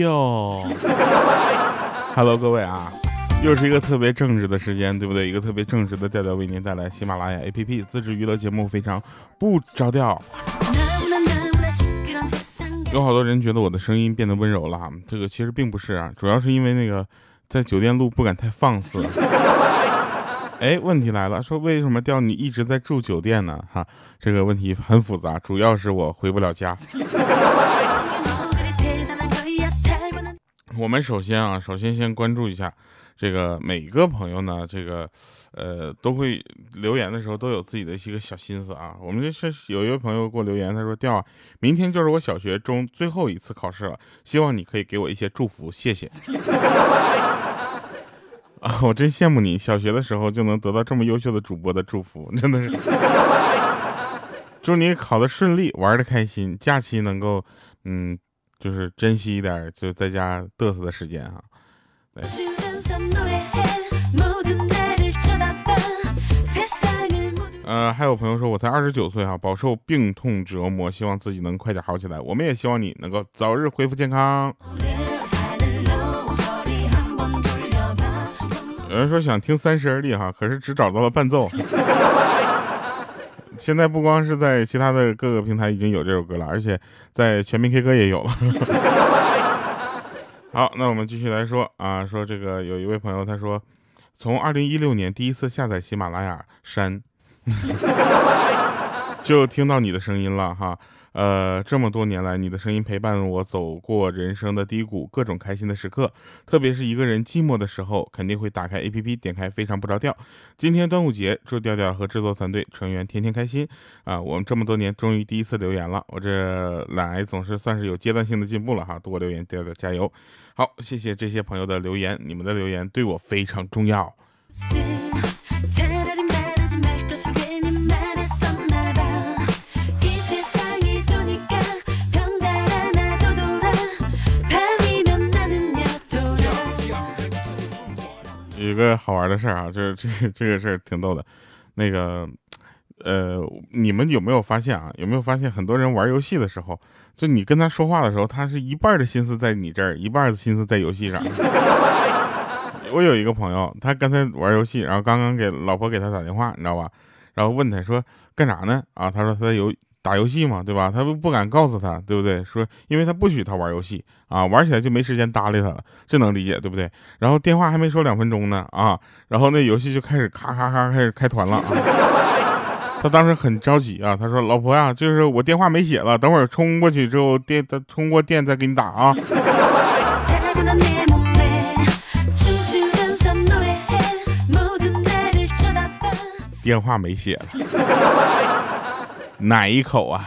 跳。Hello，各位啊，又是一个特别正直的时间，对不对？一个特别正直的调调为您带来喜马拉雅 APP 自制娱乐节目，非常不着调。有好多人觉得我的声音变得温柔了，这个其实并不是啊，主要是因为那个在酒店录不敢太放肆。哎，问题来了，说为什么调你一直在住酒店呢？哈，这个问题很复杂，主要是我回不了家。我们首先啊，首先先关注一下这个每个朋友呢，这个呃都会留言的时候都有自己的一个小心思啊。我们这是有一位朋友给我留言，他说：“调啊，明天就是我小学中最后一次考试了，希望你可以给我一些祝福，谢谢。”啊，我真羡慕你，小学的时候就能得到这么优秀的主播的祝福，真的是。祝你考的顺利，玩的开心，假期能够嗯。就是珍惜一点就在家嘚瑟的时间哈。呃，还有朋友说我才二十九岁哈，饱受病痛折磨，希望自己能快点好起来。我们也希望你能够早日恢复健康。有人说想听三十而立哈，可是只找到了伴奏。现在不光是在其他的各个平台已经有这首歌了，而且在全民 K 歌也有了。好，那我们继续来说啊，说这个有一位朋友他说，从二零一六年第一次下载喜马拉雅山，就听到你的声音了哈。呃，这么多年来，你的声音陪伴我走过人生的低谷，各种开心的时刻。特别是一个人寂寞的时候，肯定会打开 A P P，点开《非常不着调》。今天端午节，祝调调和制作团队成员天天开心啊！我们这么多年终于第一次留言了，我这来总是算是有阶段性的进步了哈。多留言，调调加油！好，谢谢这些朋友的留言，你们的留言对我非常重要。有个好玩的事儿啊，就是这这个事儿挺逗的。那个，呃，你们有没有发现啊？有没有发现很多人玩游戏的时候，就你跟他说话的时候，他是一半的心思在你这儿，一半的心思在游戏上。我有一个朋友，他刚才玩游戏，然后刚刚给老婆给他打电话，你知道吧？然后问他说干啥呢？啊，他说他在游。打游戏嘛，对吧？他不不敢告诉他，对不对？说，因为他不许他玩游戏啊，玩起来就没时间搭理他了，这能理解，对不对？然后电话还没说两分钟呢，啊，然后那游戏就开始咔咔咔开始开团了啊。他当时很着急啊，他说：“老婆呀，就是我电话没血了，等会儿充过去之后电，充过电再给你打啊。”电话没血了。哪一口啊？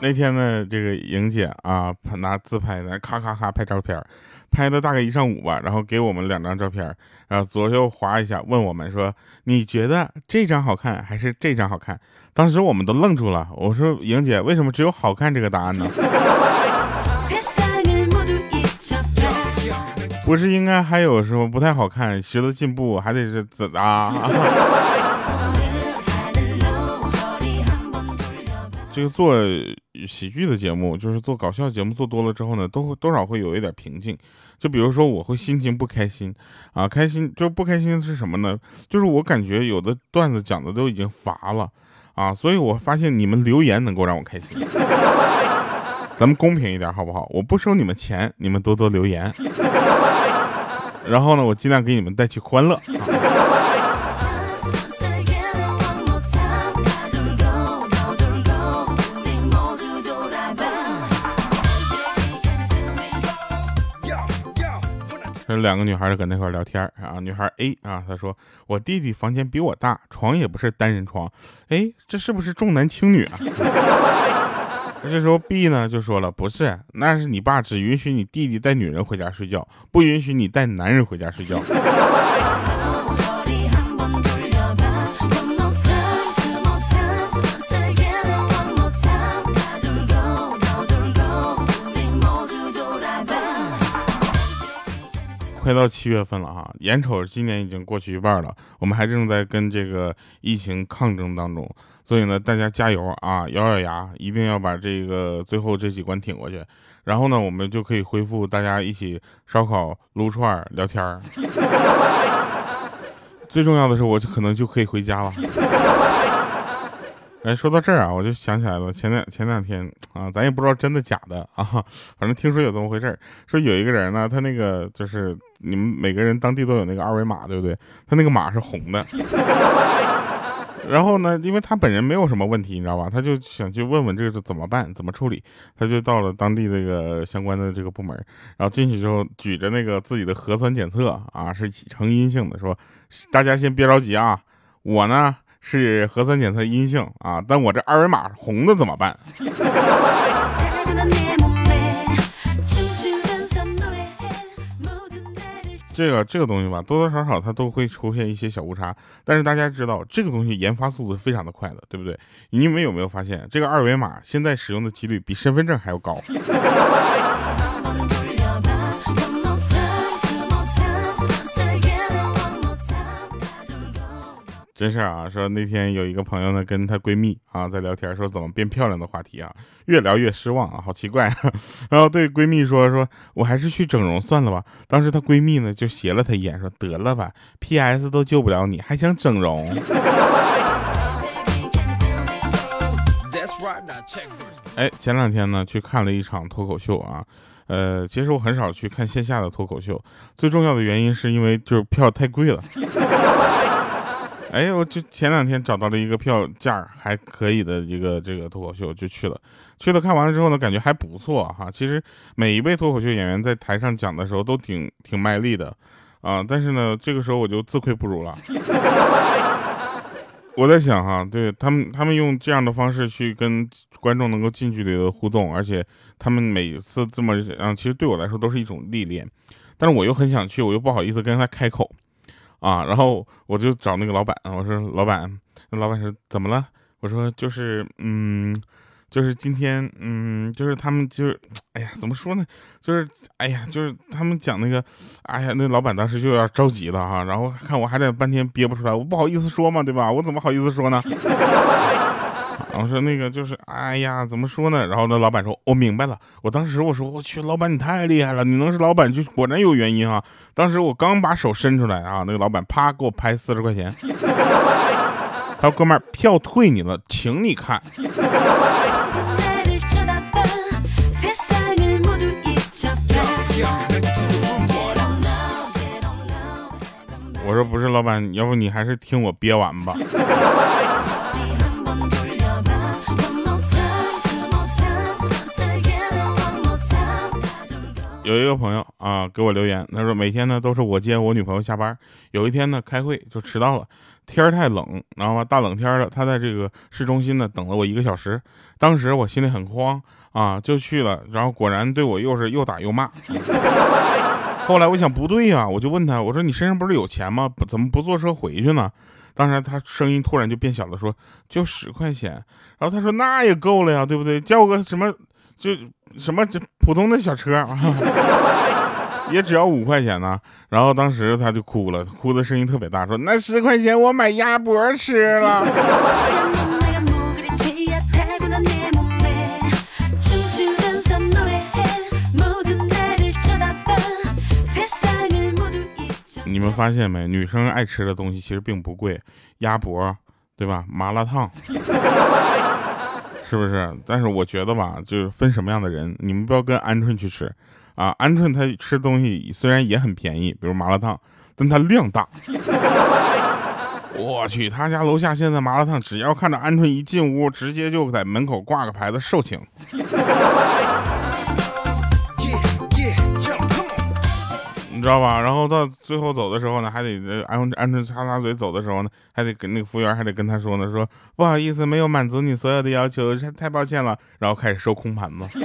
那天呢，这个莹姐啊，拿自拍呢，咔咔咔拍照片，拍了大概一上午吧，然后给我们两张照片，然后左右划一下，问我们说：“你觉得这张好看还是这张好看？”当时我们都愣住了。我说：“莹姐，为什么只有好看这个答案呢？”不是应该还有什么不太好看，学了进步还得是怎啊？这个做喜剧的节目，就是做搞笑节目做多了之后呢，都会多少会有一点瓶颈。就比如说我会心情不开心啊，开心就不开心是什么呢？就是我感觉有的段子讲的都已经乏了啊，所以我发现你们留言能够让我开心。咱们公平一点好不好？我不收你们钱，你们多多留言。然后呢，我尽量给你们带去欢乐。这两个女孩搁那块聊天啊，女孩 A 啊，她说我弟弟房间比我大，床也不是单人床，哎，这是不是重男轻女啊？这时候 B 呢就说了，不是，那是你爸只允许你弟弟带女人回家睡觉，不允许你带男人回家睡觉。快到七月份了哈，眼瞅着今年已经过去一半了，我们还正在跟这个疫情抗争当中，所以呢，大家加油啊，咬咬牙，一定要把这个最后这几关挺过去。然后呢，我们就可以恢复大家一起烧烤、撸串、聊天儿。最重要的是，我就可能就可以回家了。哎，说到这儿啊，我就想起来了，前两前两天啊，咱也不知道真的假的啊，反正听说有这么回事儿，说有一个人呢，他那个就是你们每个人当地都有那个二维码，对不对？他那个码是红的。然后呢，因为他本人没有什么问题，你知道吧？他就想去问问这个怎么办，怎么处理。他就到了当地这个相关的这个部门，然后进去之后举着那个自己的核酸检测啊，是呈阴性的，说大家先别着急啊，我呢。是核酸检测阴性啊，但我这二维码红的怎么办？这个这个东西吧，多多少少它都会出现一些小误差。但是大家知道，这个东西研发速度是非常的快的，对不对？你们有没有发现，这个二维码现在使用的几率比身份证还要高？真事儿啊，说那天有一个朋友呢，跟她闺蜜啊在聊天，说怎么变漂亮的话题啊，越聊越失望啊，好奇怪啊。然后对闺蜜说，说我还是去整容算了吧。当时她闺蜜呢就斜了她一眼，说得了吧，PS 都救不了你，还想整容？哎，前两天呢去看了一场脱口秀啊，呃，其实我很少去看线下的脱口秀，最重要的原因是因为就是票太贵了。哎，我就前两天找到了一个票价还可以的一个这个脱口秀，就去了。去了看完了之后呢，感觉还不错哈。其实每一位脱口秀演员在台上讲的时候都挺挺卖力的啊。但是呢，这个时候我就自愧不如了。我在想哈，对他们，他们用这样的方式去跟观众能够近距离的互动，而且他们每次这么啊，其实对我来说都是一种历练。但是我又很想去，我又不好意思跟他开口。啊，然后我就找那个老板，我说老板，那老板说怎么了？我说就是，嗯，就是今天，嗯，就是他们就是，哎呀，怎么说呢？就是，哎呀，就是他们讲那个，哎呀，那老板当时就有点着急了哈，然后看我还得半天憋不出来，我不好意思说嘛，对吧？我怎么好意思说呢？然后说那个就是，哎呀，怎么说呢？然后那老板说，我明白了。我当时我说，我去，老板你太厉害了，你能是老板就果然有原因啊。当时我刚把手伸出来啊，那个老板啪给我拍四十块钱，他说哥们儿票退你了，请你看。我说不是老板，要不你还是听我憋完吧。有一个朋友啊给我留言，他说每天呢都是我接我女朋友下班，有一天呢开会就迟到了，天儿太冷，然后大冷天的，他在这个市中心呢等了我一个小时，当时我心里很慌啊，就去了，然后果然对我又是又打又骂。后来我想不对呀，我就问他，我说你身上不是有钱吗？怎么不坐车回去呢？当时他声音突然就变小了，说就十块钱，然后他说那也够了呀，对不对？叫个什么？就什么这普通的小车，也只要五块钱呢。然后当时他就哭了，哭的声音特别大，说那十块钱我买鸭脖吃了。你们发现没？女生爱吃的东西其实并不贵，鸭脖，对吧？麻辣烫。是不是？但是我觉得吧，就是分什么样的人，你们不要跟鹌鹑去吃啊！鹌鹑它吃东西虽然也很便宜，比如麻辣烫，但它量大。我去，他家楼下现在麻辣烫，只要看着鹌鹑一进屋，直接就在门口挂个牌子售罄。知道吧？然后到最后走的时候呢，还得安鹌鹑擦擦嘴走的时候呢，还得跟那个服务员还得跟他说呢，说不好意思，没有满足你所有的要求，太抱歉了。然后开始收空盘子。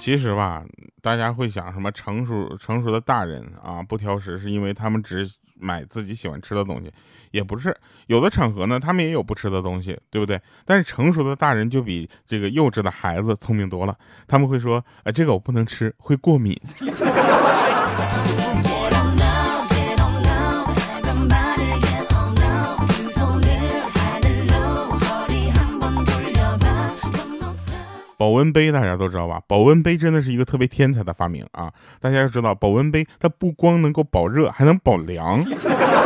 其实吧，大家会想什么成熟成熟的大人啊，不挑食，是因为他们只买自己喜欢吃的东西，也不是。有的场合呢，他们也有不吃的东西，对不对？但是成熟的大人就比这个幼稚的孩子聪明多了，他们会说，哎，这个我不能吃，会过敏。保温杯大家都知道吧？保温杯真的是一个特别天才的发明啊！大家要知道，保温杯它不光能够保热，还能保凉。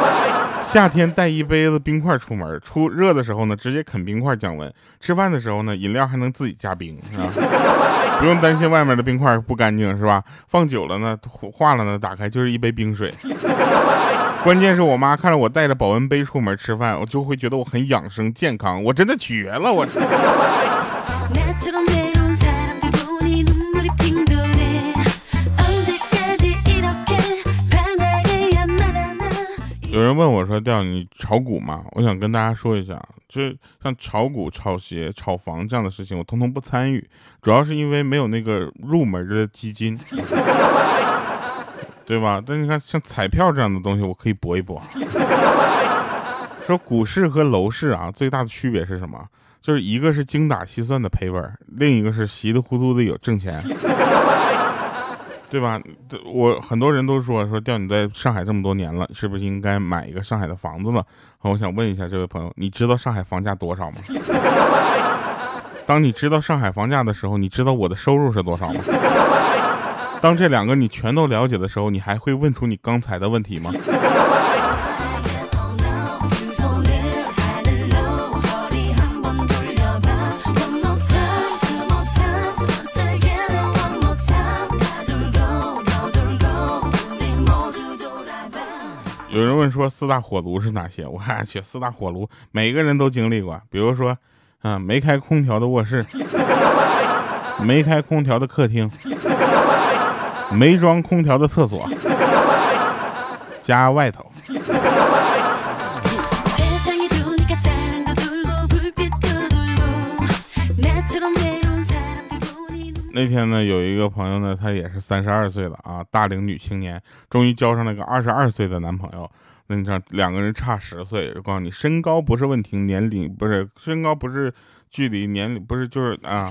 夏天带一杯子冰块出门，出热的时候呢，直接啃冰块降温。吃饭的时候呢，饮料还能自己加冰，是吧？不用担心外面的冰块不干净，是吧？放久了呢，化了呢，打开就是一杯冰水。关键是我妈看着我带着保温杯出门吃饭，我就会觉得我很养生健康，我真的绝了，我。有人问我说：“调你炒股吗？”我想跟大家说一下，就像炒股、炒鞋、炒房这样的事情，我通通不参与，主要是因为没有那个入门的基金，对吧？但你看，像彩票这样的东西，我可以搏一搏。说股市和楼市啊，最大的区别是什么？就是一个是精打细算的赔本，另一个是稀里糊涂的有挣钱。对吧？我很多人都说说，调你在上海这么多年了，是不是应该买一个上海的房子了？我想问一下这位朋友，你知道上海房价多少吗？当你知道上海房价的时候，你知道我的收入是多少吗？当这两个你全都了解的时候，你还会问出你刚才的问题吗？有人问说四大火炉是哪些？我去，四大火炉每个人都经历过。比如说，嗯，没开空调的卧室，没开空调的客厅，没装空调的厕所，家外头。那天呢，有一个朋友呢，她也是三十二岁了啊，大龄女青年，终于交上了个二十二岁的男朋友。那你看，两个人差十岁，我告诉你，身高不是问题，年龄不是身高不是距离，年龄不是就是啊，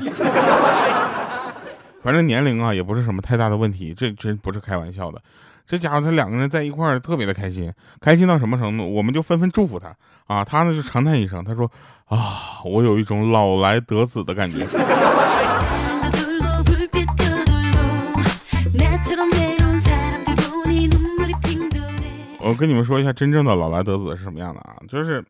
反正年龄啊也不是什么太大的问题，这真不是开玩笑的。这家伙他两个人在一块儿特别的开心，开心到什么程度？我们就纷纷祝福他啊，他呢就长叹一声，他说啊，我有一种老来得子的感觉。我跟你们说一下，真正的老来得子是什么样的啊？就是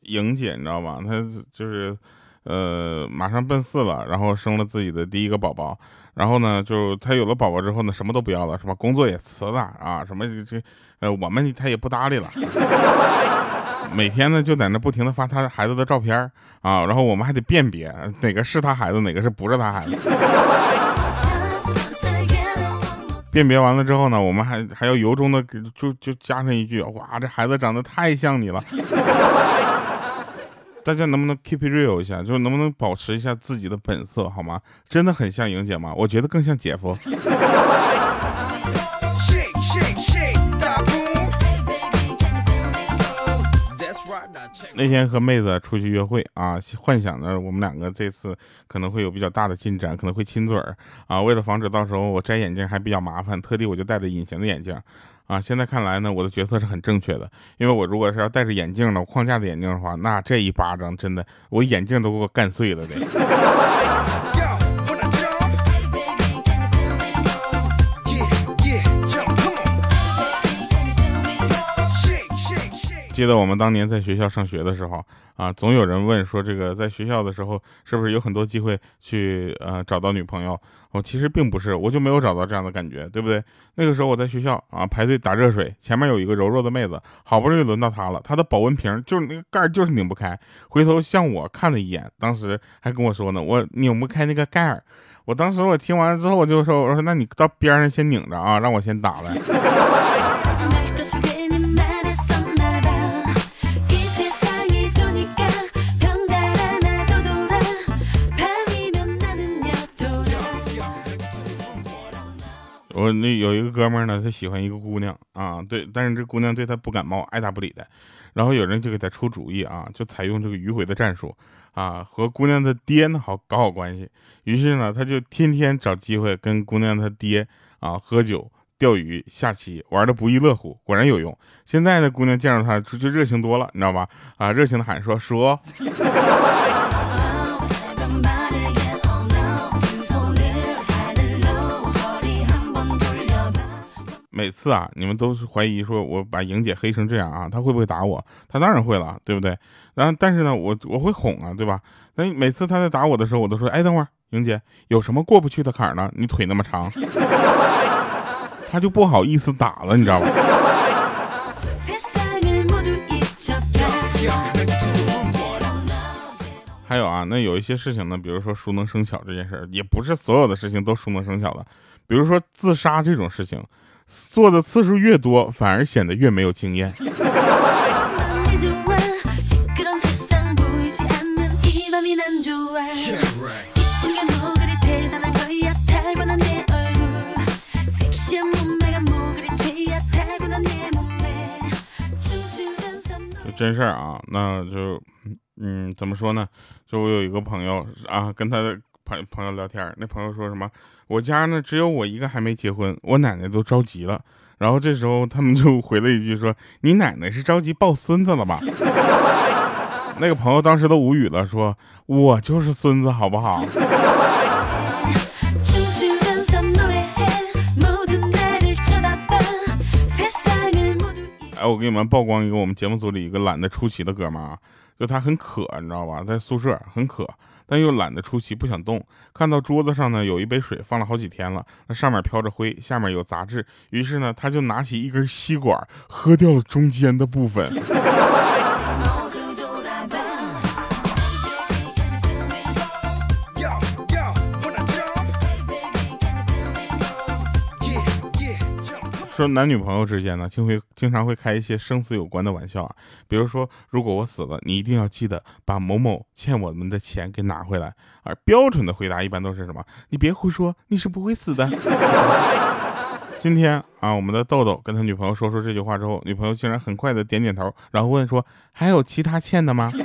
莹姐，你知道吗？她就是，呃，马上奔四了，然后生了自己的第一个宝宝，然后呢，就她有了宝宝之后呢，什么都不要了，是吧？工作也辞了啊，什么这，呃，我们她也不搭理了，每天呢就在那不停的发她孩子的照片啊，然后我们还得辨别哪个是她孩子，哪个是不是她孩子。辨别完了之后呢，我们还还要由衷的给就就加上一句，哇，这孩子长得太像你了。大家能不能 keep it real 一下，就是能不能保持一下自己的本色，好吗？真的很像莹姐吗？我觉得更像姐夫。那天和妹子出去约会啊，幻想着我们两个这次可能会有比较大的进展，可能会亲嘴儿啊。为了防止到时候我摘眼镜还比较麻烦，特地我就戴着隐形的眼镜啊。现在看来呢，我的决策是很正确的，因为我如果是要戴着眼镜的框架的眼镜的话，那这一巴掌真的我眼镜都给我干碎了得。记得我们当年在学校上学的时候啊，总有人问说，这个在学校的时候是不是有很多机会去呃找到女朋友？我其实并不是，我就没有找到这样的感觉，对不对？那个时候我在学校啊排队打热水，前面有一个柔弱的妹子，好不容易轮到她了，她的保温瓶就是那个盖就是拧不开，回头向我看了一眼，当时还跟我说呢，我拧不开那个盖儿。我当时我听完之后我就说，我说那你到边上先拧着啊，让我先打来。我那有一个哥们儿呢，他喜欢一个姑娘啊，对，但是这姑娘对他不感冒，爱答不理的。然后有人就给他出主意啊，就采用这个迂回的战术啊，和姑娘的爹呢好搞好关系。于是呢，他就天天找机会跟姑娘他爹啊喝酒、钓鱼、下棋，玩的不亦乐乎。果然有用。现在呢，姑娘见着他就就热情多了，你知道吧？啊，热情的喊说说。每次啊，你们都是怀疑说我把莹姐黑成这样啊，她会不会打我？她当然会了，对不对？然后但是呢，我我会哄啊，对吧？那每次她在打我的时候，我都说，哎，等会儿，莹姐有什么过不去的坎儿呢？你腿那么长，她就不好意思打了，你知道吧？还有啊，那有一些事情呢，比如说熟能生巧这件事儿，也不是所有的事情都熟能生巧的。比如说自杀这种事情。做的次数越多，反而显得越没有经验。真事儿啊，那就，嗯，怎么说呢？就我有一个朋友啊，跟他的。朋朋友聊天，那朋友说什么？我家呢只有我一个还没结婚，我奶奶都着急了。然后这时候他们就回了一句说：“你奶奶是着急抱孙子了吧？” 那个朋友当时都无语了，说：“我就是孙子，好不好？”哎，我给你们曝光一个我们节目组里一个懒得出奇的哥们儿啊，就他很渴，你知道吧？在宿舍很渴。但又懒得出奇，不想动。看到桌子上呢有一杯水，放了好几天了，那上面飘着灰，下面有杂质。于是呢，他就拿起一根吸管，喝掉了中间的部分。说男女朋友之间呢，就会经常会开一些生死有关的玩笑啊，比如说，如果我死了，你一定要记得把某某欠我们的钱给拿回来。而标准的回答一般都是什么？你别胡说，你是不会死的。今天啊，我们的豆豆跟他女朋友说出这句话之后，女朋友竟然很快的点点头，然后问说，还有其他欠的吗？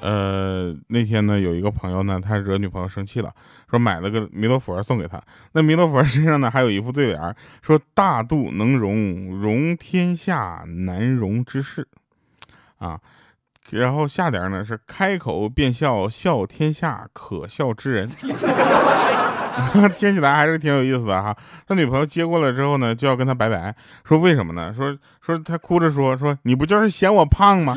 呃，那天呢，有一个朋友呢，他惹女朋友生气了，说买了个弥勒佛送给他。那弥勒佛 身上呢，还有一副对联，说大度能容，容天下难容之事，啊，然后下联呢是开口便笑，笑天下可笑之人。听起来还是挺有意思的哈。他女朋友接过来之后呢，就要跟他拜拜，说为什么呢？说说他哭着说说你不就是嫌我胖吗？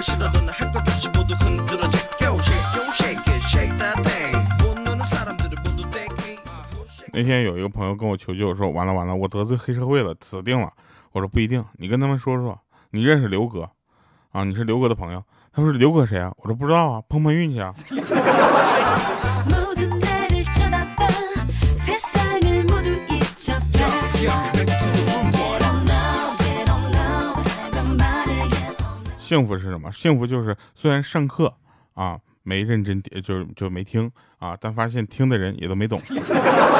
那天有一个朋友跟我求救，说完了完了，我得罪黑社会了，死定了。我说不一定，你跟他们说说，你认识刘哥啊？你是刘哥的朋友？他说刘哥谁啊？我说不知道啊，碰碰运气啊。幸福是什么？幸福就是虽然上课啊没认真，就是就没听啊，但发现听的人也都没懂。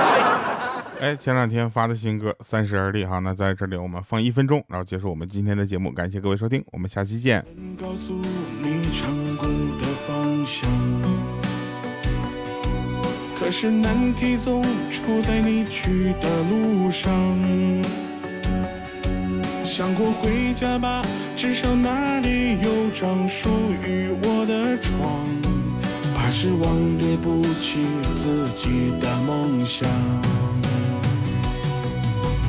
哎，前两天发的新歌《三十而立》哈，那在这里我们放一分钟，然后结束我们今天的节目。感谢各位收听，我们下期见。可是难题总出在你去的路上。想过回家吧，至少那里有张属于我的床。怕失望，对不起自己的梦想。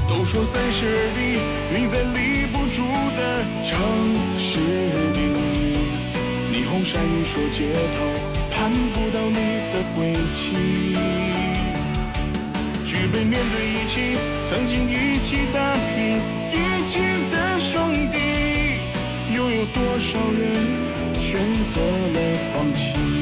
都说三十而立，你在立不住的城市里。霓虹闪烁街头，盼不到你的归期。举杯面对一起，曾经一起打拼。一起的兄弟，又有多少人选择了放弃？